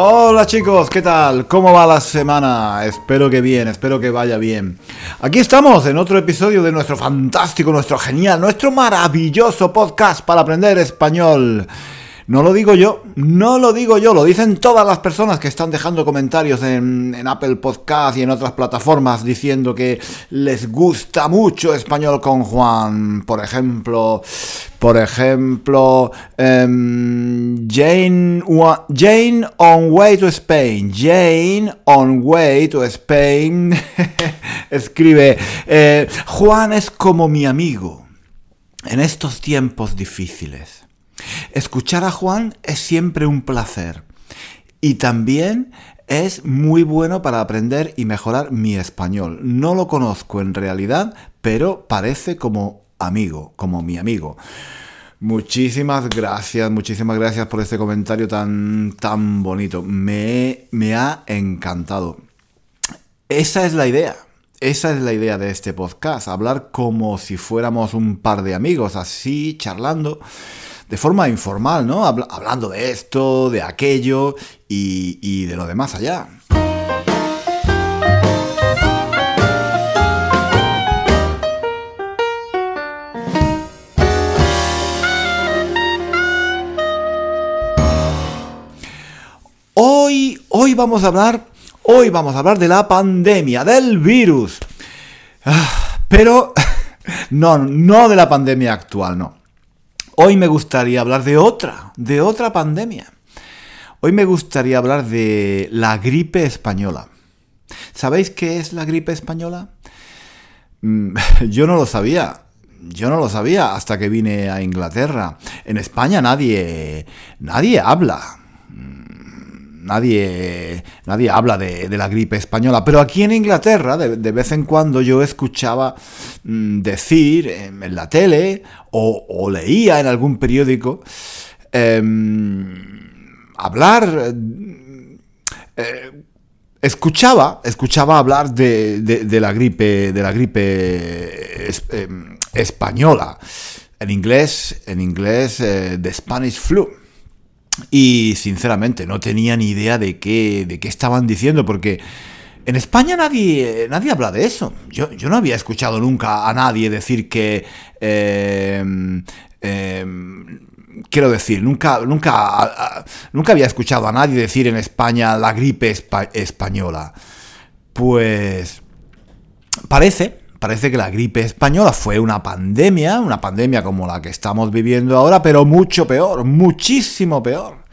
Hola chicos, ¿qué tal? ¿Cómo va la semana? Espero que bien, espero que vaya bien. Aquí estamos en otro episodio de nuestro fantástico, nuestro genial, nuestro maravilloso podcast para aprender español. No lo digo yo, no lo digo yo, lo dicen todas las personas que están dejando comentarios en, Apple Podcast y en otras plataformas diciendo que les gusta mucho español con Juan. Por ejemplo, por ejemplo, em, Jane, on way to Spain. Jane on way to Spain escribe, eh, Juan es como mi amigo en estos tiempos difíciles. Escuchar a Juan es siempre un placer y también es muy bueno para aprender y mejorar mi español. No lo conozco en realidad, pero parece como amigo, como mi amigo. Muchísimas gracias, muchísimas gracias por este comentario tan, tan bonito. Me, me ha encantado. Esa es la idea. Esa es la idea de este podcast, hablar como si fuéramos un par de amigos, así, charlando de forma informal, ¿no? hablando de esto, de aquello y, de lo demás allá. Hoy, hoy vamos a hablar, hoy vamos a hablar de la pandemia, del virus. Ah, pero no, no de la pandemia actual, no. Hoy me gustaría hablar de otra, de otra pandemia. Hoy me gustaría hablar de la gripe española. ¿Sabéis qué es la gripe española? Mm, yo no lo sabía. Yo no lo sabía hasta que vine a Inglaterra. En España nadie, nadie habla. Nadie, nadie habla de, la gripe española. Pero aquí en Inglaterra, de, vez en cuando yo escuchaba mm, decir en la tele o, leía en algún periódico em, hablar, eh, escuchaba, escuchaba hablar de, la gripe, de la gripe em, española, en inglés, en inglés, eh, de Spanish flu. Y sinceramente no tenía ni idea de qué, de qué estaban diciendo, porque en España nadie, nadie habla de eso. Yo, no había escuchado nunca a nadie decir que... Em, em, quiero decir, nunca, nunca, nunca había escuchado a nadie decir en España la gripe española. Pues parece, parece que la gripe española fue una pandemia, una pandemia como la que estamos viviendo ahora, pero mucho peor, muchísimo peor.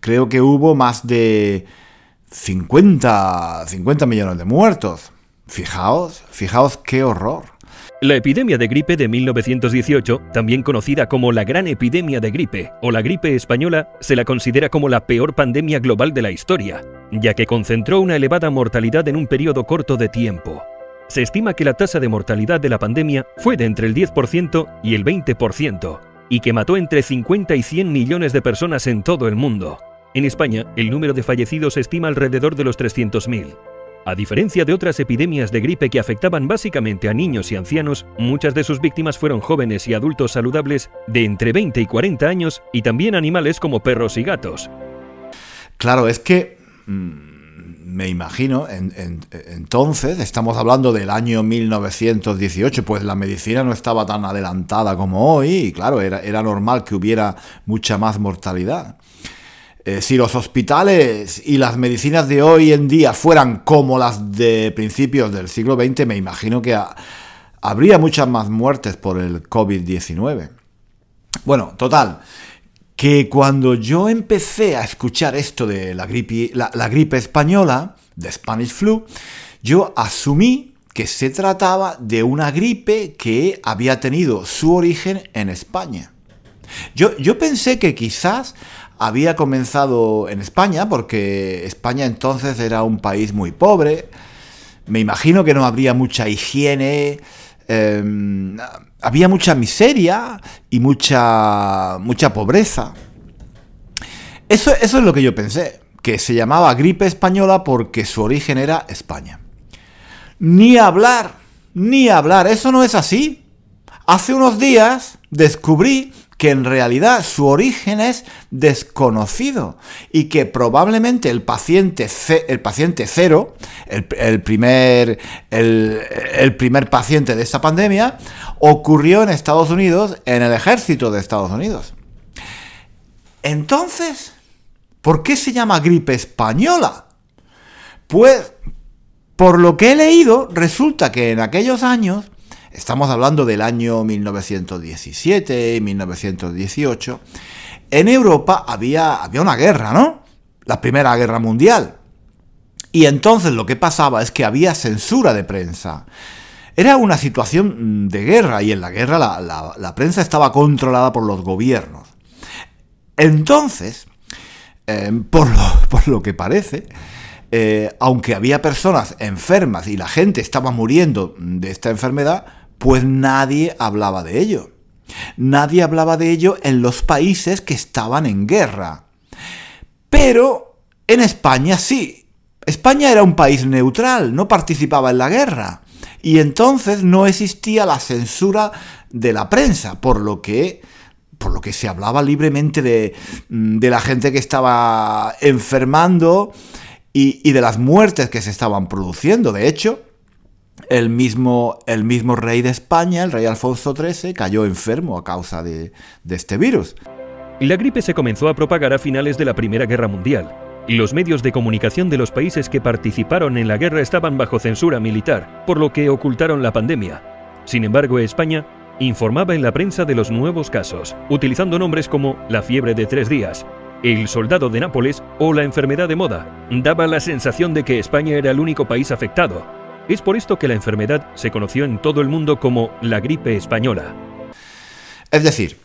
Creo que hubo más de 50, 50 millones de muertos. Fijaos, fijaos qué horror. La epidemia de gripe de 1918, también conocida como la Gran Epidemia de Gripe o la gripe española, se la considera como la peor pandemia global de la historia, ya que concentró una elevada mortalidad en un periodo corto de tiempo. Se estima que la tasa de mortalidad de la pandemia fue de entre el 10% y el 20%, y que mató entre 50 y 100 millones de personas en todo el mundo. En España, el número de fallecidos se estima alrededor de los 300.000. A diferencia de otras epidemias de gripe que afectaban básicamente a niños y ancianos, muchas de sus víctimas fueron jóvenes y adultos saludables de entre 20 y 40 años y también animales como perros y gatos. Claro, es que mm, me imagino, entonces, estamos hablando del año 1918, pues la medicina no estaba tan adelantada como hoy y claro, era, era normal que hubiera mucha más mortalidad. Eh, si los hospitales y las medicinas de hoy en día fueran como las de principios del siglo XX, me imagino que habría muchas más muertes por el COVID-19. Bueno, total, que cuando yo empecé a escuchar esto de la gripe, la, gripe española, de Spanish flu, yo asumí que se trataba de una gripe que había tenido su origen en España. Yo, yo pensé que quizás había comenzado en España, porque España entonces era un país muy pobre, me imagino que no habría mucha higiene, Em, había mucha miseria y mucha, mucha pobreza. Eso, eso es lo que yo pensé, que se llamaba gripe española porque su origen era España. Ni hablar, ni hablar, eso no es así. Hace unos días descubrí que en realidad su origen es desconocido y que probablemente el paciente, el paciente cero, el, primer, el, primer paciente de esta pandemia, ocurrió en Estados Unidos, en el ejército de Estados Unidos. Entonces, ¿por qué se llama gripe española? Pues, por lo que he leído, resulta que en aquellos años estamos hablando del año 1917, 1918, en Europa había, había una guerra, ¿no? La Primera Guerra Mundial. Y entonces lo que pasaba es que había censura de prensa. Era una situación de guerra y en la guerra la, prensa estaba controlada por los gobiernos. Entonces, eh, por, lo, que parece, eh, aunque había personas enfermas y la gente estaba muriendo de esta enfermedad, pues nadie hablaba de ello. Nadie hablaba de ello en los países que estaban en guerra. Pero en España sí. España era un país neutral, no participaba en la guerra. Y entonces no existía la censura de la prensa, por lo que por lo que se hablaba libremente de, de la gente que estaba enfermando y, y, de las muertes que se estaban produciendo. De hecho, el mismo, el mismo rey de España, el rey Alfonso XIII, cayó enfermo a causa de, de este virus. La gripe se comenzó a propagar a finales de la Primera Guerra Mundial. Los medios de comunicación de los países que participaron en la guerra estaban bajo censura militar, por lo que ocultaron la pandemia. Sin embargo, España informaba en la prensa de los nuevos casos, utilizando nombres como la fiebre de tres días, el soldado de Nápoles o la enfermedad de moda. Daba la sensación de que España era el único país afectado, es por esto que la enfermedad se conoció en todo el mundo como la gripe española. Es decir,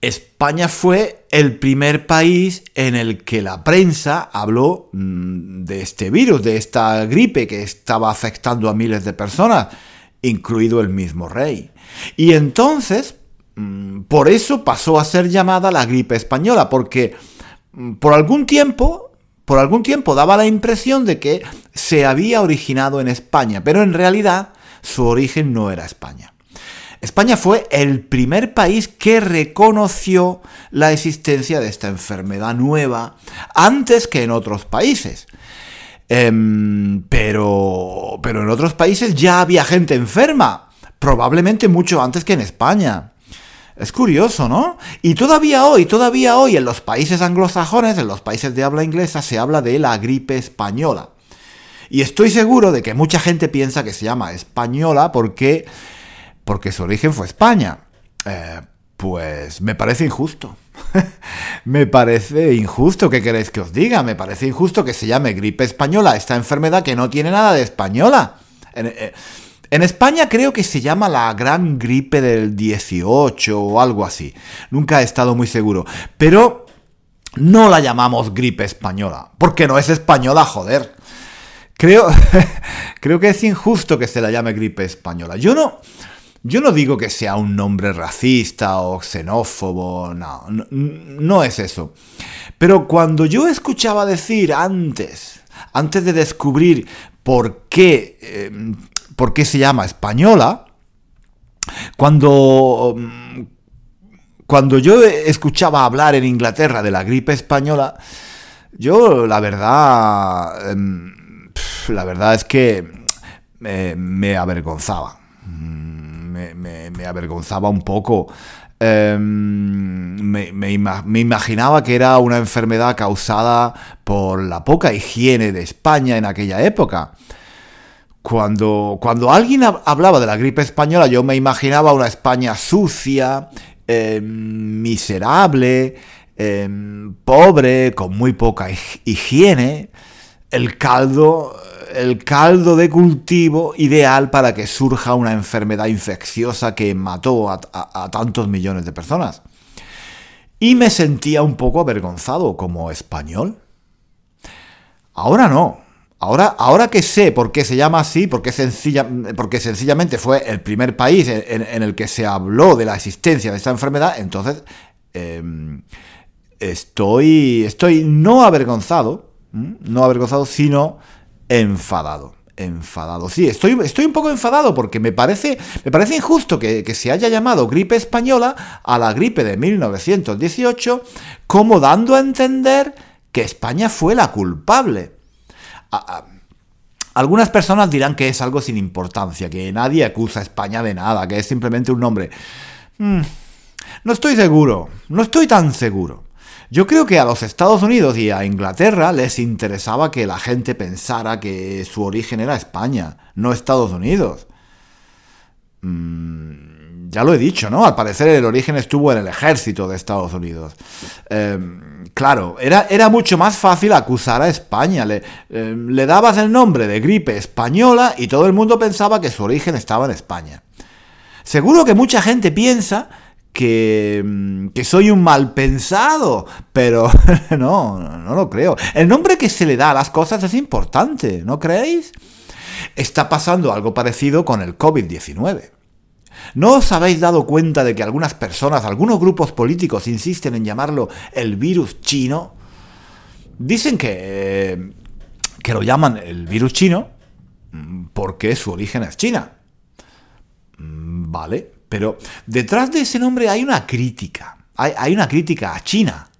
España fue el primer país en el que la prensa habló mm, de este virus, de esta gripe que estaba afectando a miles de personas, incluido el mismo rey. Y entonces, mm, por eso pasó a ser llamada la gripe española, porque mm, por algún tiempo por algún tiempo daba la impresión de que se había originado en España, pero en realidad su origen no era España. España fue el primer país que reconoció la existencia de esta enfermedad nueva antes que en otros países. Em, pero, pero en otros países ya había gente enferma, probablemente mucho antes que en España. Es curioso, ¿no? Y todavía hoy, todavía hoy en los países anglosajones, en los países de habla inglesa, se habla de la gripe española. Y estoy seguro de que mucha gente piensa que se llama española porque, porque su origen fue España. Eh, pues me parece injusto. me parece injusto, ¿qué queréis que os diga? Me parece injusto que se llame gripe española esta enfermedad que no tiene nada de española. Eh, en España creo que se llama la gran gripe del 18 o algo así. Nunca he estado muy seguro. Pero no la llamamos gripe española. Porque no es española, joder. Creo, creo que es injusto que se la llame gripe española. Yo no, yo no digo que sea un nombre racista o xenófobo, no, no, es eso. Pero cuando yo escuchaba decir antes, antes de descubrir por qué eh, por qué se llama española, cuando, mm, cuando yo escuchaba hablar en Inglaterra de la gripe española, yo la verdad, em, la verdad es que me, avergonzaba. Mm, me, avergonzaba un poco. Em, me, imaginaba que era una enfermedad causada por la poca higiene de España en aquella época Cuando, cuando alguien hablaba de la gripe española, yo me imaginaba una España sucia, em, miserable, em, pobre, con muy poca higiene, el caldo, el caldo de cultivo ideal para que surja una enfermedad infecciosa que mató a tantos millones de personas. Y me sentía un poco avergonzado como español. Ahora no. Ahora, ahora que sé por qué se llama así, porque, sencilla, porque sencillamente fue el primer país en, el que se habló de la existencia de esta enfermedad, entonces em, estoy, estoy no avergonzado, no avergonzado, sino enfadado. Enfadado. Sí, estoy, estoy un poco enfadado porque me parece, me parece injusto que, que se haya llamado gripe española a la gripe de 1918 como dando a entender que España fue la culpable algunas personas dirán que es algo sin importancia, que nadie acusa a España de nada, que es simplemente un nombre. Hmm, no estoy seguro, no estoy tan seguro. Yo creo que a los Estados Unidos y a Inglaterra les interesaba que la gente pensara que su origen era España, no Estados Unidos. Hmm, ya lo he dicho, ¿no? Al parecer el origen estuvo en el ejército de Estados Unidos. Em, claro, era, era, mucho más fácil acusar a España. Le, em, le, dabas el nombre de gripe española y todo el mundo pensaba que su origen estaba en España. Seguro que mucha gente piensa que, em, que soy un mal pensado, pero no, no lo creo. El nombre que se le da a las cosas es importante, ¿no creéis? Está pasando algo parecido con el COVID-19. ¿No os habéis dado cuenta de que algunas personas, algunos grupos políticos insisten en llamarlo el virus chino? Dicen que, que lo llaman el virus chino porque su origen es China. Mm, vale, pero detrás de ese nombre hay una crítica. Hay, una crítica a China.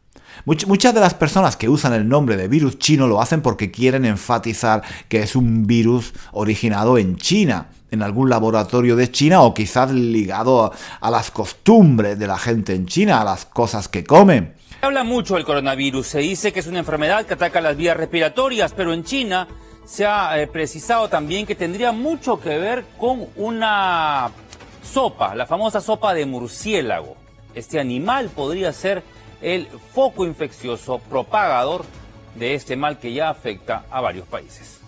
muchas de las personas que usan el nombre de virus chino lo hacen porque quieren enfatizar que es un virus originado en China en algún laboratorio de China o quizás ligado a, las costumbres de la gente en China, a las cosas que comen. Se habla mucho del coronavirus, se dice que es una enfermedad que ataca las vías respiratorias, pero en China se ha eh, precisado también que tendría mucho que ver con una sopa, la famosa sopa de murciélago. Este animal podría ser el foco infeccioso propagador de este mal que ya afecta a varios países.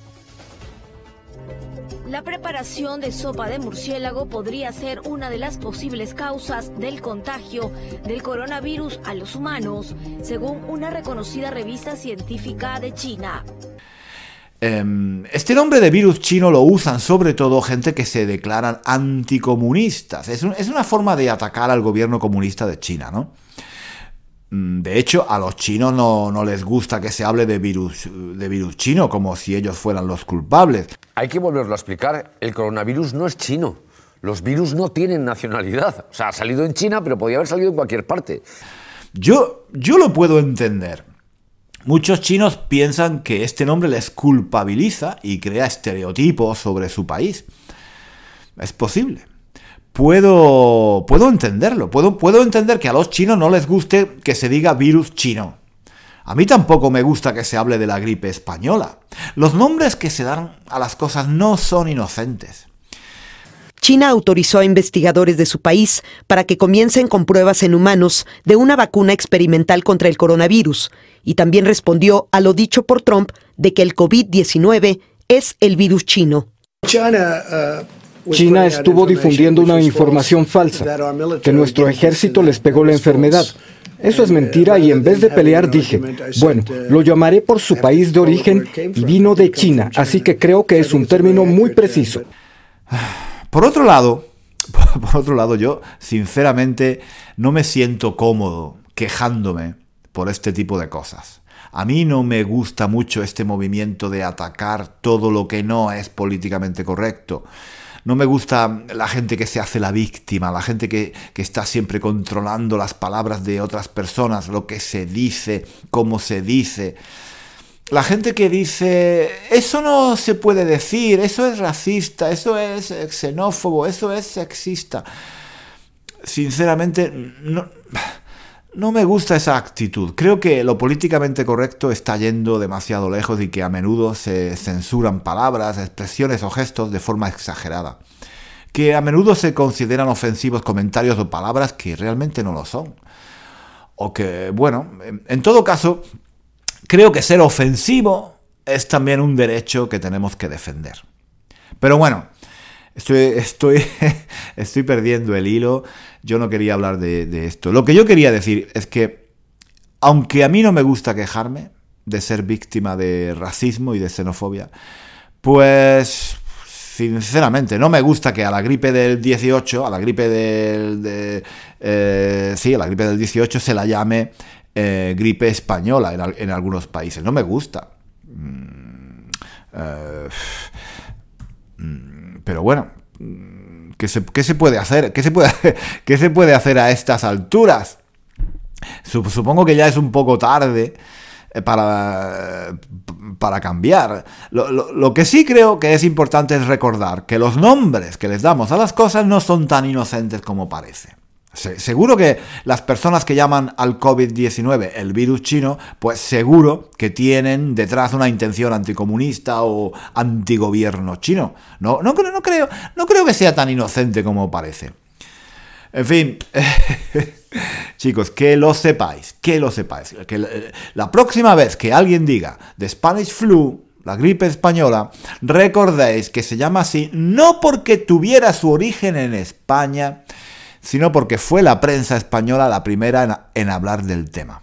La preparación de sopa de murciélago podría ser una de las posibles causas del contagio del coronavirus a los humanos, según una reconocida revista científica de China. Em, este nombre de virus chino lo usan sobre todo gente que se declaran anticomunistas. Es, una forma de atacar al gobierno comunista de China, ¿no? Mm, de hecho, a los chinos no, les gusta que se hable de virus, de virus chino, como si ellos fueran los culpables. Hay que volverlo a explicar. El coronavirus no es chino. Los virus no tienen nacionalidad. O sea, ha salido en China, pero podría haber salido en cualquier parte. Yo, yo lo puedo entender. Muchos chinos piensan que este nombre les culpabiliza y crea estereotipos sobre su país. Es posible puedo, puedo entenderlo. Puedo, puedo entender que a los chinos no les guste que se diga virus chino. A mí tampoco me gusta que se hable de la gripe española. Los nombres que se dan a las cosas no son inocentes. China autorizó a investigadores de su país para que comiencen con pruebas en humanos de una vacuna experimental contra el coronavirus y también respondió a lo dicho por Trump de que el COVID-19 es el virus chino. China, uh, China estuvo difundiendo una información falsa, que nuestro ejército les pegó la enfermedad. Eso es mentira y en vez de pelear dije, bueno, lo llamaré por su país de origen y vino de China, así que creo que es un término muy preciso. Por otro lado, por otro lado, yo sinceramente no me siento cómodo quejándome por este tipo de cosas. A mí no me gusta mucho este movimiento de atacar todo lo que no es políticamente correcto. No me gusta la gente que se hace la víctima, la gente que, está siempre controlando las palabras de otras personas, lo que se dice, cómo se dice. La gente que dice, eso no se puede decir, eso es racista, eso es xenófobo, eso es sexista. Sinceramente, no, no me gusta esa actitud. Creo que lo políticamente correcto está yendo demasiado lejos y que a menudo se censuran palabras, expresiones o gestos de forma exagerada. Que a menudo se consideran ofensivos comentarios o palabras que realmente no lo son. O que, bueno, en todo caso, creo que ser ofensivo es también un derecho que tenemos que defender. Pero bueno, estoy, estoy, estoy perdiendo el hilo. Yo no quería hablar de, esto. Lo que yo quería decir es que, aunque a mí no me gusta quejarme de ser víctima de racismo y de xenofobia, pues sinceramente, no me gusta que a la gripe del 18, a la gripe del... Eh, sí, a la gripe del 18 se la llame eh, gripe española en, algunos países. No me gusta. Mm, eh, mm, pero bueno, ¿qué se, puede hacer? ¿Qué se puede, ¿Qué se puede hacer a estas alturas? Supongo que ya es un poco tarde eh, para, para cambiar. lo, que sí creo que es importante es recordar que los nombres que les damos a las cosas no son tan inocentes como parece. Seguro que las personas que llaman al COVID-19 el virus chino, pues seguro que tienen detrás una intención anticomunista o antigobierno chino. No, no, no, creo, no creo que sea tan inocente como parece. En fin, chicos, que lo sepáis, que lo sepáis. Que la próxima vez que alguien diga The Spanish Flu, la gripe española, recordéis que se llama así no porque tuviera su origen en España, sino porque fue la prensa española la primera en, hablar del tema.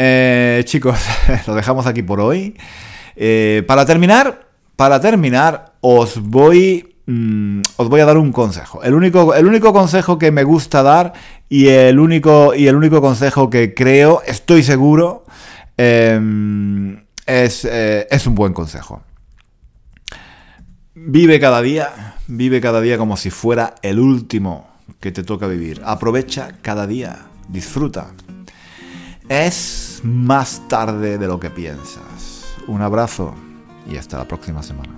Eh, chicos, lo dejamos aquí por hoy. Eh, para terminar, para terminar, os voy Mm, os voy a dar un consejo. El único, el único consejo que me gusta dar y el único, y el único consejo que creo, estoy seguro, em, es, eh, es un buen consejo. Vive cada día, vive cada día como si fuera el último que te toca vivir. Aprovecha cada día, disfruta. Es más tarde de lo que piensas. Un abrazo y hasta la próxima semana.